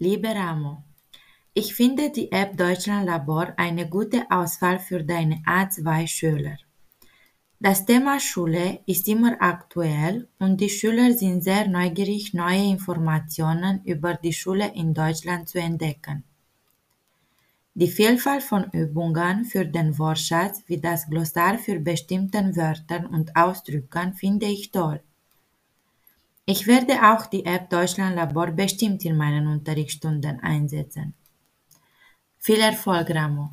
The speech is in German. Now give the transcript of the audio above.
Liebe Ramo, ich finde die App Deutschland Labor eine gute Auswahl für deine A2-Schüler. Das Thema Schule ist immer aktuell und die Schüler sind sehr neugierig, neue Informationen über die Schule in Deutschland zu entdecken. Die Vielfalt von Übungen für den Wortschatz wie das Glossar für bestimmten Wörtern und Ausdrücken finde ich toll. Ich werde auch die App Deutschland Labor bestimmt in meinen Unterrichtsstunden einsetzen. Viel Erfolg, Ramo!